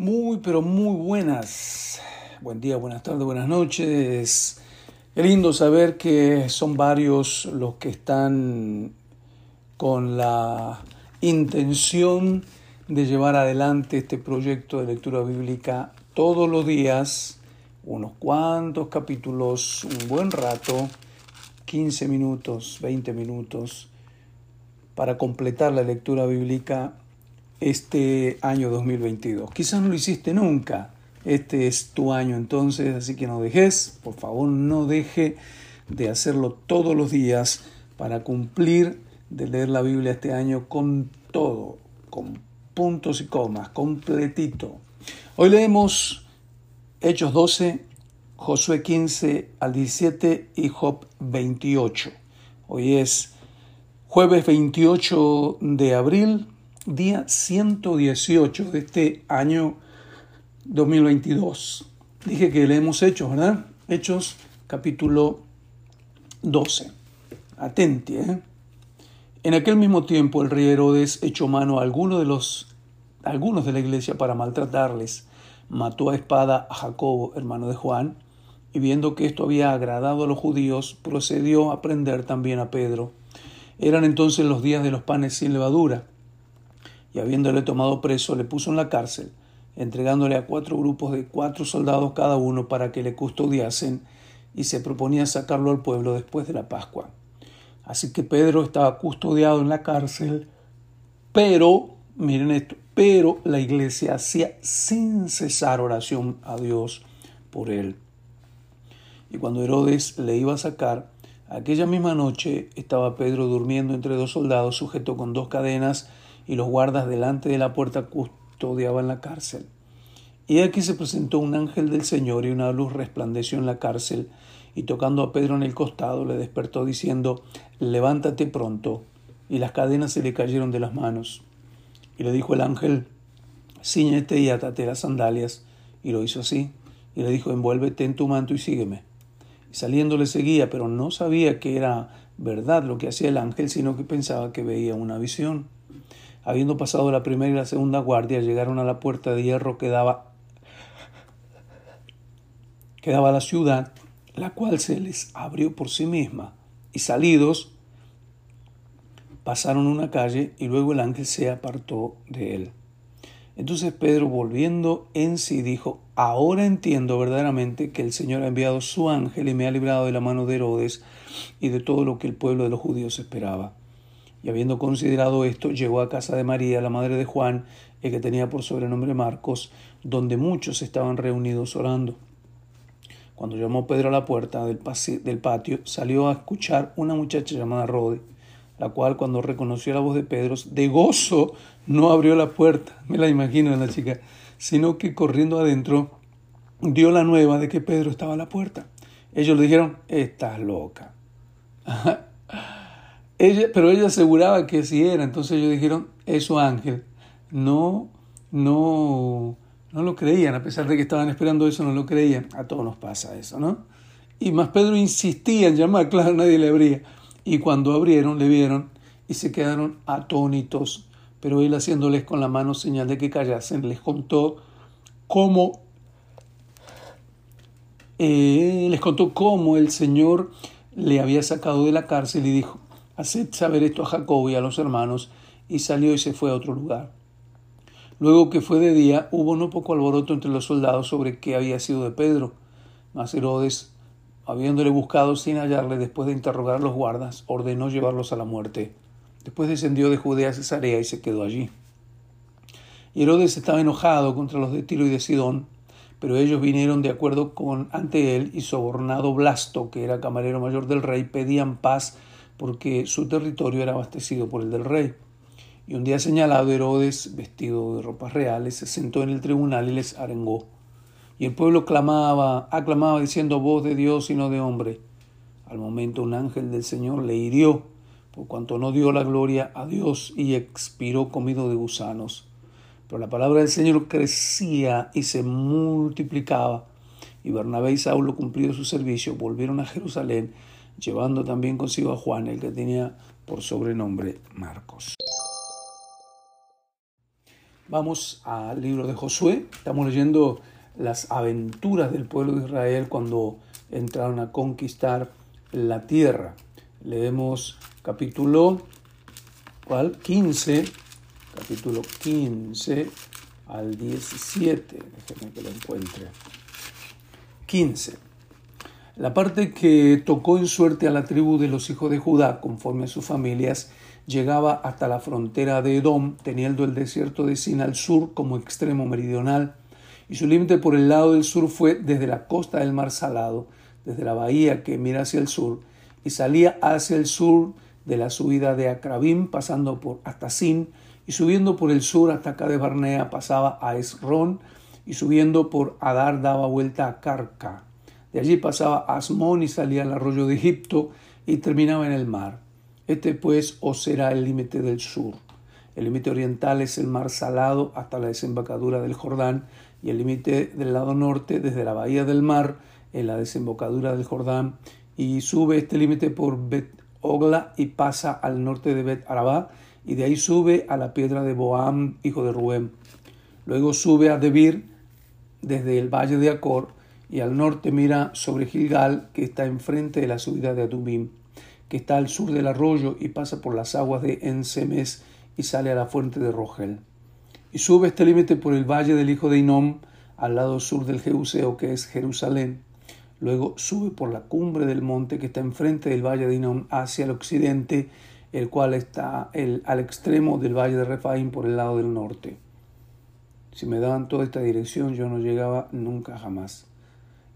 Muy, pero muy buenas. Buen día, buenas tardes, buenas noches. Qué lindo saber que son varios los que están con la intención de llevar adelante este proyecto de lectura bíblica todos los días, unos cuantos capítulos, un buen rato, 15 minutos, 20 minutos, para completar la lectura bíblica este año 2022. Quizás no lo hiciste nunca. Este es tu año entonces, así que no dejes, por favor, no deje de hacerlo todos los días para cumplir de leer la Biblia este año con todo, con puntos y comas, completito. Hoy leemos Hechos 12, Josué 15 al 17 y Job 28. Hoy es jueves 28 de abril día 118 de este año 2022. Dije que leemos Hechos, ¿verdad? Hechos capítulo 12. Atenti, ¿eh? En aquel mismo tiempo el rey Herodes echó mano a algunos de los algunos de la iglesia para maltratarles. Mató a espada a Jacobo, hermano de Juan, y viendo que esto había agradado a los judíos, procedió a prender también a Pedro. Eran entonces los días de los panes sin levadura habiéndole tomado preso le puso en la cárcel, entregándole a cuatro grupos de cuatro soldados cada uno para que le custodiasen, y se proponía sacarlo al pueblo después de la Pascua. Así que Pedro estaba custodiado en la cárcel, pero, miren esto, pero la iglesia hacía sin cesar oración a Dios por él. Y cuando Herodes le iba a sacar, aquella misma noche estaba Pedro durmiendo entre dos soldados, sujeto con dos cadenas, y los guardas delante de la puerta custodiaban la cárcel. Y aquí se presentó un ángel del Señor y una luz resplandeció en la cárcel, y tocando a Pedro en el costado le despertó diciendo, levántate pronto. Y las cadenas se le cayeron de las manos. Y le dijo el ángel, ciñete y atate las sandalias. Y lo hizo así. Y le dijo, envuélvete en tu manto y sígueme. Y saliendo le seguía, pero no sabía que era verdad lo que hacía el ángel, sino que pensaba que veía una visión. Habiendo pasado la primera y la segunda guardia, llegaron a la puerta de hierro que daba, que daba a la ciudad, la cual se les abrió por sí misma. Y salidos, pasaron una calle y luego el ángel se apartó de él. Entonces Pedro, volviendo en sí, dijo, ahora entiendo verdaderamente que el Señor ha enviado su ángel y me ha librado de la mano de Herodes y de todo lo que el pueblo de los judíos esperaba. Y habiendo considerado esto, llegó a casa de María, la madre de Juan, el que tenía por sobrenombre Marcos, donde muchos estaban reunidos orando. Cuando llamó Pedro a la puerta del, patio, salió a escuchar una muchacha llamada Rode, la cual cuando reconoció la voz de Pedro, de gozo no abrió la puerta, me la imagino la chica, sino que corriendo adentro dio la nueva de que Pedro estaba a la puerta. Ellos le dijeron, estás loca. Ella, pero ella aseguraba que sí era, entonces ellos dijeron, eso ángel. No, no, no lo creían, a pesar de que estaban esperando eso, no lo creían. A todos nos pasa eso, ¿no? Y más Pedro insistía en llamar, claro, nadie le abría. Y cuando abrieron, le vieron y se quedaron atónitos. Pero él haciéndoles con la mano señal de que callasen, les contó cómo, eh, les contó cómo el Señor le había sacado de la cárcel y dijo, Haced saber esto a Jacob y a los hermanos, y salió y se fue a otro lugar. Luego que fue de día, hubo no poco alboroto entre los soldados sobre qué había sido de Pedro. Mas Herodes, habiéndole buscado sin hallarle después de interrogar a los guardas, ordenó llevarlos a la muerte. Después descendió de Judea a Cesarea y se quedó allí. Y Herodes estaba enojado contra los de Tiro y de Sidón, pero ellos vinieron de acuerdo con ante él y sobornado Blasto, que era camarero mayor del rey, pedían paz porque su territorio era abastecido por el del rey. Y un día señalado, Herodes, vestido de ropas reales, se sentó en el tribunal y les arengó. Y el pueblo clamaba, aclamaba diciendo voz de Dios y no de hombre. Al momento un ángel del Señor le hirió, por cuanto no dio la gloria a Dios y expiró comido de gusanos. Pero la palabra del Señor crecía y se multiplicaba. Y Bernabé y Saulo, cumplido su servicio, volvieron a Jerusalén llevando también consigo a Juan, el que tenía por sobrenombre Marcos. Vamos al libro de Josué. Estamos leyendo las aventuras del pueblo de Israel cuando entraron a conquistar la tierra. Leemos capítulo ¿cuál? 15, capítulo 15 al 17. Déjenme que lo encuentre. 15. La parte que tocó en suerte a la tribu de los hijos de Judá, conforme a sus familias, llegaba hasta la frontera de Edom, teniendo el desierto de Sin al sur como extremo meridional, y su límite por el lado del sur fue desde la costa del mar Salado, desde la bahía que mira hacia el sur, y salía hacia el sur de la subida de Acrabim, pasando por hasta Sin, y subiendo por el sur hasta acá de Barnea, pasaba a Esrón, y subiendo por Adar daba vuelta a Carca. De allí pasaba Asmón y salía al arroyo de Egipto y terminaba en el mar. Este pues os será el límite del sur. El límite oriental es el mar salado hasta la desembocadura del Jordán y el límite del lado norte desde la bahía del mar en la desembocadura del Jordán y sube este límite por Bet Ogla y pasa al norte de Bet Arabá y de ahí sube a la piedra de Boam, hijo de Rubén. Luego sube a Debir desde el valle de Acor y al norte mira sobre Gilgal que está enfrente de la subida de Adumim que está al sur del arroyo y pasa por las aguas de Ensemes y sale a la fuente de Rogel. Y sube este límite por el valle del hijo de Inom, al lado sur del Jeuseo, que es Jerusalén. Luego sube por la cumbre del monte que está enfrente del valle de Inom hacia el occidente, el cual está el, al extremo del valle de Refaim por el lado del norte. Si me daban toda esta dirección, yo no llegaba nunca jamás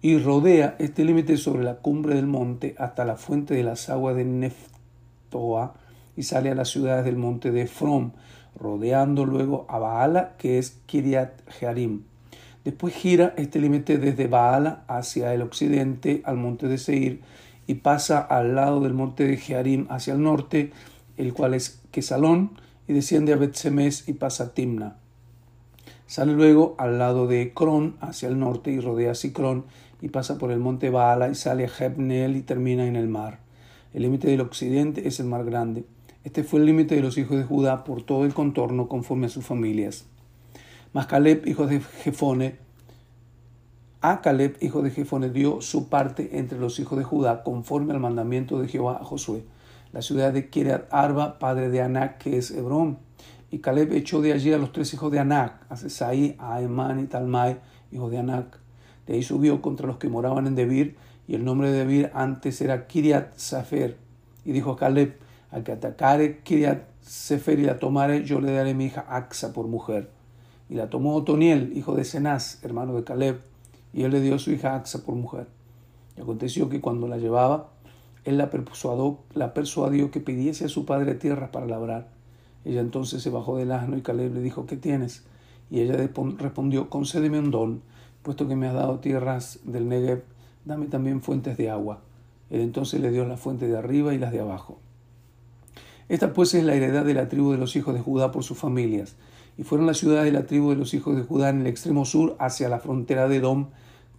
y rodea este límite sobre la cumbre del monte hasta la fuente de las aguas de Neftoa y sale a las ciudades del monte de From, rodeando luego a Baala, que es Kiriat Jearim. Después gira este límite desde Baala hacia el occidente al monte de Seir y pasa al lado del monte de Jearim hacia el norte, el cual es Quesalón, y desciende a Betsemes y pasa a Timna. Sale luego al lado de Cron hacia el norte y rodea a Sicrón y pasa por el monte Baala y sale a Jebneel y termina en el mar. El límite del occidente es el mar grande. Este fue el límite de los hijos de Judá por todo el contorno conforme a sus familias. Mas Caleb, hijo de Jefone, a Caleb, hijo de Jefone, dio su parte entre los hijos de Judá conforme al mandamiento de Jehová a Josué. La ciudad de Kiriat Arba, padre de Anac, que es Hebrón. Y Caleb echó de allí a los tres hijos de Anac, a Sesai, a Emán y Talmai, hijo de Anac. De ahí subió contra los que moraban en Debir, y el nombre de Debir antes era Kiriat Safer. Y dijo a Caleb, al que atacare Kiriat Sefer y la tomare, yo le daré mi hija Axa por mujer. Y la tomó Otoniel, hijo de Cenaz, hermano de Caleb, y él le dio a su hija Axa por mujer. Y aconteció que cuando la llevaba, él la persuadió, la persuadió que pidiese a su padre tierras para labrar. Ella entonces se bajó del asno y Caleb le dijo, ¿qué tienes? Y ella respondió, concédeme un don puesto que me has dado tierras del Negev, dame también fuentes de agua. Él entonces le dio la fuente de arriba y las de abajo. Esta pues es la heredad de la tribu de los hijos de Judá por sus familias. Y fueron las ciudades de la tribu de los hijos de Judá en el extremo sur hacia la frontera de Edom,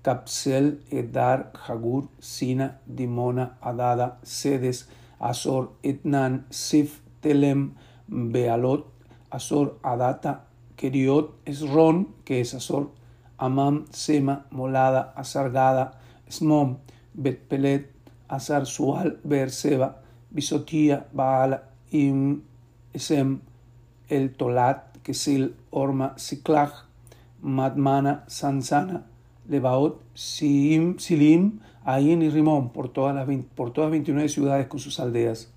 Capsel, Edar, Jagur, Sina, Dimona, Adada, Sedes, Azor, Etnan, Sif, Telem, Bealot, Azor, Adata, Keriot, Esron, que es Azor, Amam, Sema, Molada, Asargada, Smom, Betpelet, Azar, Sual, Beerseba, Bisotía, Baal, Im, Esem, El Tolat, Kesil, Orma, Siklag, Madmana, Sansana, Lebaot, Sim, Silim, Ain y Rimón, por todas las por todas 29 ciudades con sus aldeas.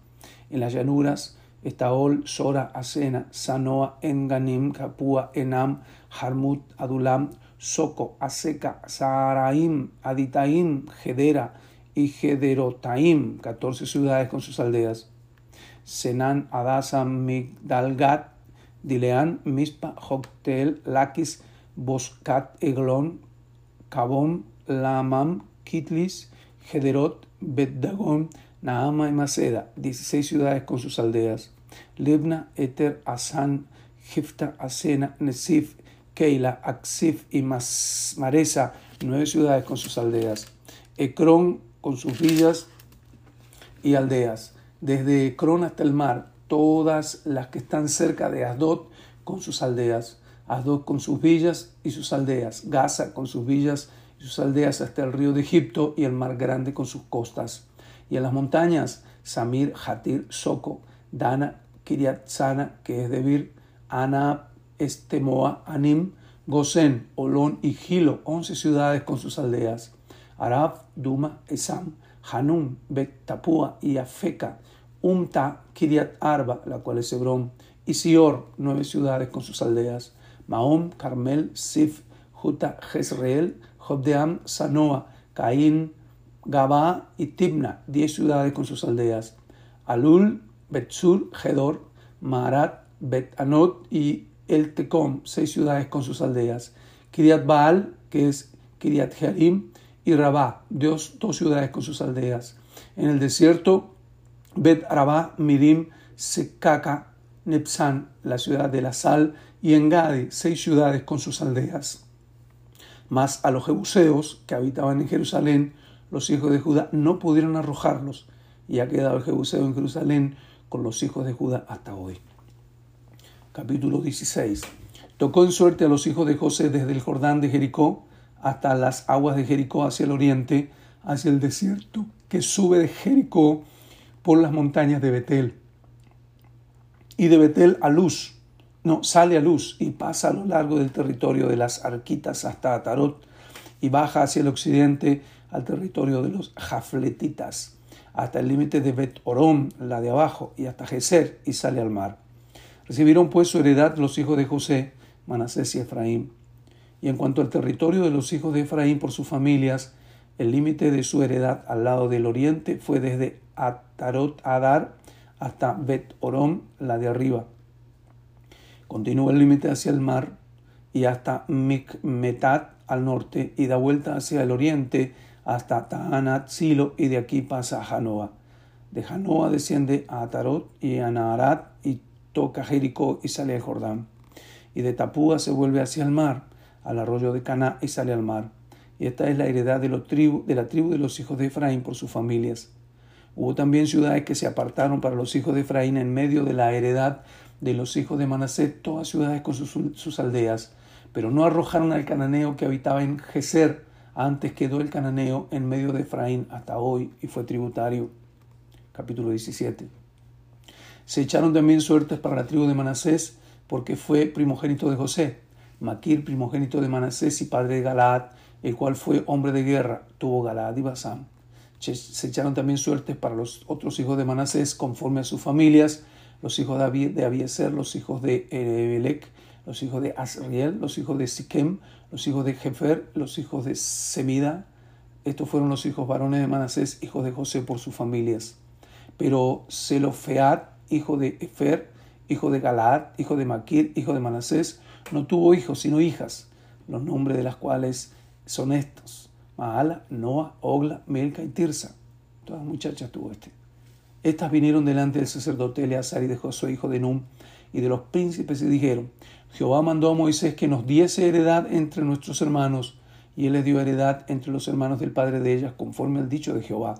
En las llanuras, Estaol, Sora, Asena, Sanoa, Enganim, Capua, Enam, Harmut, Adulam, Soco, Aseca, Saharaim, Aditaim, Gedera y Gederotaim, 14 ciudades con sus aldeas. Senan, Adasa, Migdalgat, Dileán, Mispa, Joktel, Lakis, Boscat, Eglon, Cabón, Lamam, Kitlis, Gederot, Betdagón, Naama y Maceda, 16 ciudades con sus aldeas. Libna, Eter, Asan, Gifta, Asena, Nesif, Keila, Aksif y Maresa, nueve ciudades con sus aldeas. Ecrón con sus villas y aldeas. Desde Ecrón hasta el mar, todas las que están cerca de Asdod con sus aldeas. Asdod con sus villas y sus aldeas, Gaza con sus villas y sus aldeas hasta el río de Egipto y el mar grande con sus costas. Y en las montañas, Samir, Hatir, Soco, Dana, Kiriat Sana, que es Debir, Ana, Estemoa, Anim, Gosén, Olón y Gilo, once ciudades con sus aldeas. Arab, Duma, Esam, Hanum, Bet Tapua y Afeca, Umta, Kiriat Arba, la cual es Hebrón, y Sior, nueve ciudades con sus aldeas. Mahom, Carmel, Sif, Juta, Jezreel, Jobdeam, Sanoa, Caín, Gabá y Tibna, diez ciudades con sus aldeas. Alul, Betsur, Gedor, Marat, Bet Anot y El Tecom, seis ciudades con sus aldeas. Kiriat Baal, que es Kiriat Jearim, y Rabá, dos, dos ciudades con sus aldeas. En el desierto, Bet Arabá, Mirim, Sekaka, Nepsan, la ciudad de la sal, y Engadi, seis ciudades con sus aldeas. Mas a los jebuseos que habitaban en Jerusalén, los hijos de Judá no pudieron arrojarlos, y ha quedado el jebuseo en Jerusalén con los hijos de Judá hasta hoy. Capítulo 16. Tocó en suerte a los hijos de José desde el Jordán de Jericó hasta las aguas de Jericó hacia el oriente, hacia el desierto que sube de Jericó por las montañas de Betel. Y de Betel a Luz, no, sale a Luz y pasa a lo largo del territorio de las Arquitas hasta Atarot y baja hacia el occidente al territorio de los Jafletitas, hasta el límite de Bet Orom, la de abajo, y hasta Geser, y sale al mar. Recibieron pues su heredad los hijos de José, Manasés y Efraín. Y en cuanto al territorio de los hijos de Efraín por sus familias, el límite de su heredad al lado del oriente fue desde Atarot Adar hasta Bet Orom, la de arriba. Continúa el límite hacia el mar y hasta Mikmetat al norte y da vuelta hacia el oriente hasta Taanat Silo y de aquí pasa a Janoa. De Janoa desciende a Atarot y a Naharat y toca Jericó y sale al Jordán. Y de Tapúa se vuelve hacia el mar, al arroyo de Caná y sale al mar. Y esta es la heredad de, tribu, de la tribu de los hijos de Efraín por sus familias. Hubo también ciudades que se apartaron para los hijos de Efraín en medio de la heredad de los hijos de Manasés, todas ciudades con sus, sus aldeas, pero no arrojaron al cananeo que habitaba en Geser, antes quedó el cananeo en medio de Efraín hasta hoy y fue tributario. Capítulo 17. Se echaron también suertes para la tribu de Manasés, porque fue primogénito de José. Maquir, primogénito de Manasés y padre de Galaad, el cual fue hombre de guerra, tuvo Galaad y Basán. Se echaron también suertes para los otros hijos de Manasés, conforme a sus familias, los hijos de Abieser, los hijos de Ebelec, los hijos de Asriel, los hijos de Siquem, los hijos de Jefer, los hijos de Semida. Estos fueron los hijos varones de Manasés, hijos de José por sus familias. Pero Zelofeat, hijo de Efer, hijo de Galaad, hijo de Maquir, hijo de Manasés, no tuvo hijos, sino hijas, los nombres de las cuales son estos: Maala, Noa, Ogla, Melca y Tirsa. Todas muchachas tuvo este. Estas vinieron delante del sacerdote Eleazar y de Josué, hijo de Num, y de los príncipes, y dijeron: Jehová mandó a Moisés que nos diese heredad entre nuestros hermanos, y él le dio heredad entre los hermanos del padre de ellas, conforme al dicho de Jehová.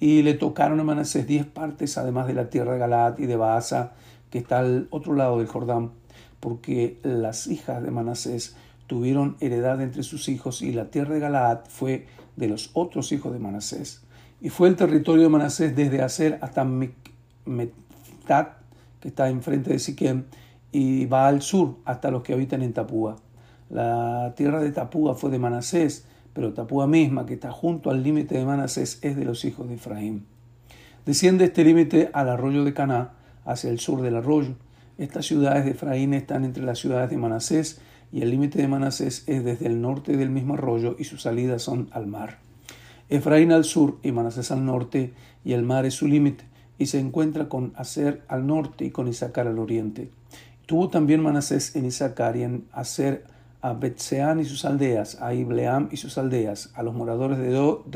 Y le tocaron a Manasés diez partes, además de la tierra de Galaad y de Baasa, que está al otro lado del Jordán, porque las hijas de Manasés tuvieron heredad entre sus hijos, y la tierra de Galaad fue de los otros hijos de Manasés. Y fue el territorio de Manasés desde Aser hasta Metat, que está enfrente de Siquem, y va al sur hasta los que habitan en Tapúa. La tierra de Tapúa fue de Manasés, pero Tapúa misma, que está junto al límite de Manasés, es de los hijos de Efraín. Desciende este límite al arroyo de Caná, hacia el sur del arroyo. Estas ciudades de Efraín están entre las ciudades de Manasés, y el límite de Manasés es desde el norte del mismo arroyo, y sus salidas son al mar. Efraín al sur y Manasés al norte, y el mar es su límite, y se encuentra con Aser al norte y con Isaacar al oriente. Tuvo también Manasés en Isaacar y en Aser a Betseán y sus aldeas, a Ibleam y sus aldeas, a los moradores de,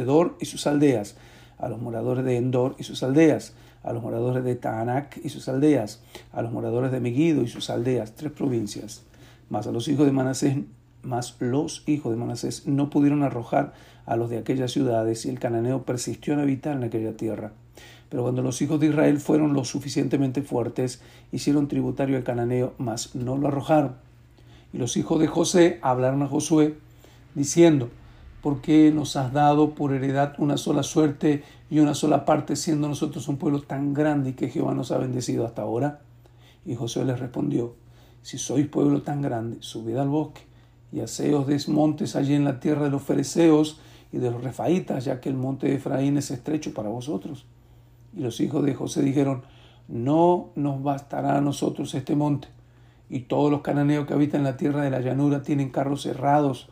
Dor y sus aldeas, a los moradores de Endor y sus aldeas, a los moradores de Taanac y sus aldeas, a los moradores de Megiddo y sus aldeas, tres provincias. Mas a los hijos de Manasés, mas los hijos de Manasés no pudieron arrojar a los de aquellas ciudades y el cananeo persistió en habitar en aquella tierra. Pero cuando los hijos de Israel fueron lo suficientemente fuertes, hicieron tributario al cananeo, mas no lo arrojaron. Y los hijos de José hablaron a Josué, diciendo, ¿por qué nos has dado por heredad una sola suerte y una sola parte, siendo nosotros un pueblo tan grande y que Jehová nos ha bendecido hasta ahora? Y Josué les respondió, si sois pueblo tan grande, subid al bosque y haceos desmontes allí en la tierra de los fereceos y de los refaítas, ya que el monte de Efraín es estrecho para vosotros. Y los hijos de José dijeron, no nos bastará a nosotros este monte. Y todos los cananeos que habitan en la tierra de la llanura tienen carros cerrados,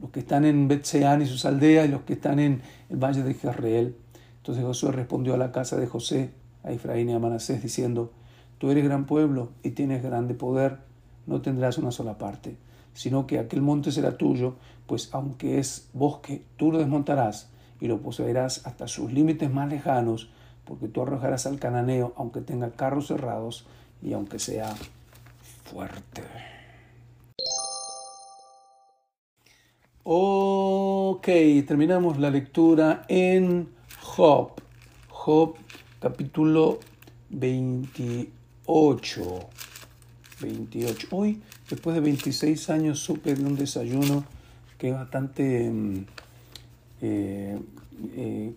los que están en Betseán y sus aldeas y los que están en el valle de Jezreel. Entonces Josué respondió a la casa de José, a Efraín y a Manasés, diciendo, Tú eres gran pueblo y tienes grande poder, no tendrás una sola parte sino que aquel monte será tuyo, pues aunque es bosque, tú lo desmontarás y lo poseerás hasta sus límites más lejanos, porque tú arrojarás al cananeo, aunque tenga carros cerrados y aunque sea fuerte. Ok, terminamos la lectura en Job. Job capítulo 28. 28. Hoy Después de 26 años supe de un desayuno que es bastante mm, eh, eh,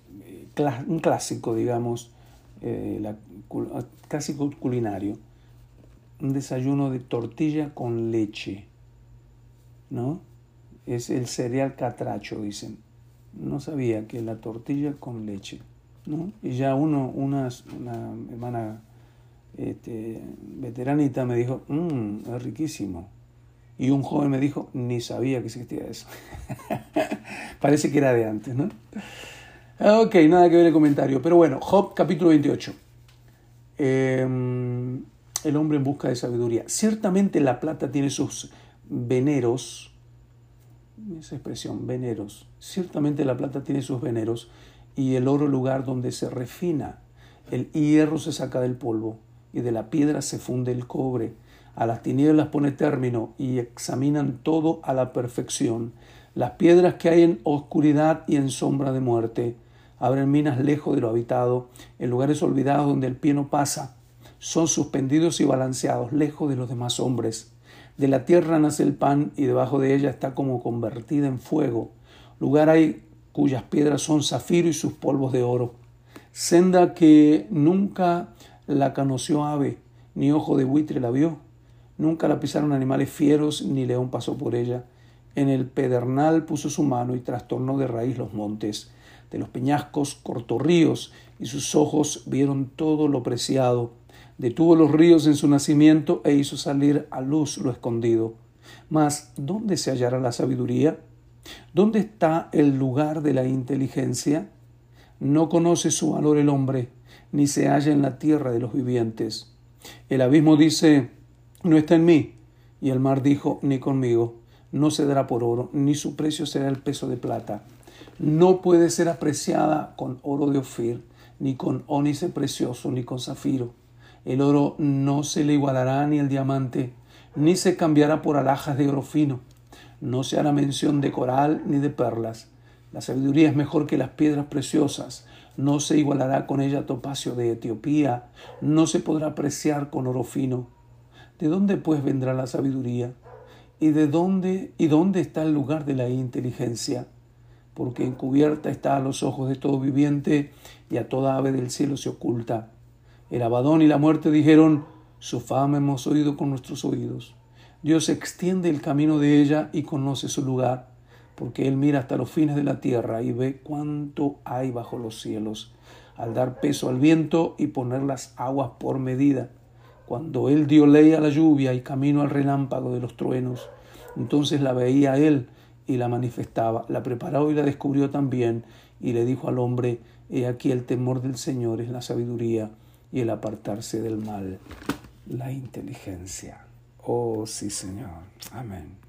un clásico, digamos, eh, la, casi culinario. Un desayuno de tortilla con leche, ¿no? Es el cereal catracho, dicen. No sabía que la tortilla con leche, ¿no? Y ya uno, una hermana este, veteranita me dijo, mmm, es riquísimo. Y un joven me dijo, ni sabía que existía eso. Parece que era de antes, ¿no? Ok, nada que ver el comentario. Pero bueno, Job capítulo 28. Em, el hombre en busca de sabiduría. Ciertamente la plata tiene sus veneros. Esa expresión, veneros. Ciertamente la plata tiene sus veneros y el oro lugar donde se refina. El hierro se saca del polvo y de la piedra se funde el cobre. A las tinieblas pone término y examinan todo a la perfección. Las piedras que hay en oscuridad y en sombra de muerte. Abren minas lejos de lo habitado, en lugares olvidados donde el pie no pasa. Son suspendidos y balanceados, lejos de los demás hombres. De la tierra nace el pan y debajo de ella está como convertida en fuego. Lugar hay cuyas piedras son zafiro y sus polvos de oro. Senda que nunca la conoció ave, ni ojo de buitre la vio. Nunca la pisaron animales fieros, ni león pasó por ella. En el pedernal puso su mano y trastornó de raíz los montes. De los peñascos cortó ríos, y sus ojos vieron todo lo preciado. Detuvo los ríos en su nacimiento e hizo salir a luz lo escondido. Mas, ¿dónde se hallará la sabiduría? ¿Dónde está el lugar de la inteligencia? No conoce su valor el hombre, ni se halla en la tierra de los vivientes. El abismo dice, no está en mí, y el mar dijo, ni conmigo, no se dará por oro, ni su precio será el peso de plata. No puede ser apreciada con oro de Ofir, ni con ónice precioso, ni con zafiro. El oro no se le igualará ni el diamante, ni se cambiará por alhajas de oro fino. No se hará mención de coral ni de perlas. La sabiduría es mejor que las piedras preciosas no se igualará con ella topacio de Etiopía, no se podrá apreciar con oro fino. ¿De dónde pues vendrá la sabiduría? ¿Y de dónde y dónde está el lugar de la inteligencia? Porque encubierta está a los ojos de todo viviente y a toda ave del cielo se oculta. El abadón y la muerte dijeron, su fama hemos oído con nuestros oídos. Dios extiende el camino de ella y conoce su lugar porque Él mira hasta los fines de la tierra y ve cuánto hay bajo los cielos, al dar peso al viento y poner las aguas por medida. Cuando Él dio ley a la lluvia y camino al relámpago de los truenos, entonces la veía Él y la manifestaba, la preparó y la descubrió también, y le dijo al hombre, He aquí el temor del Señor es la sabiduría y el apartarse del mal, la inteligencia. Oh sí, Señor. Amén.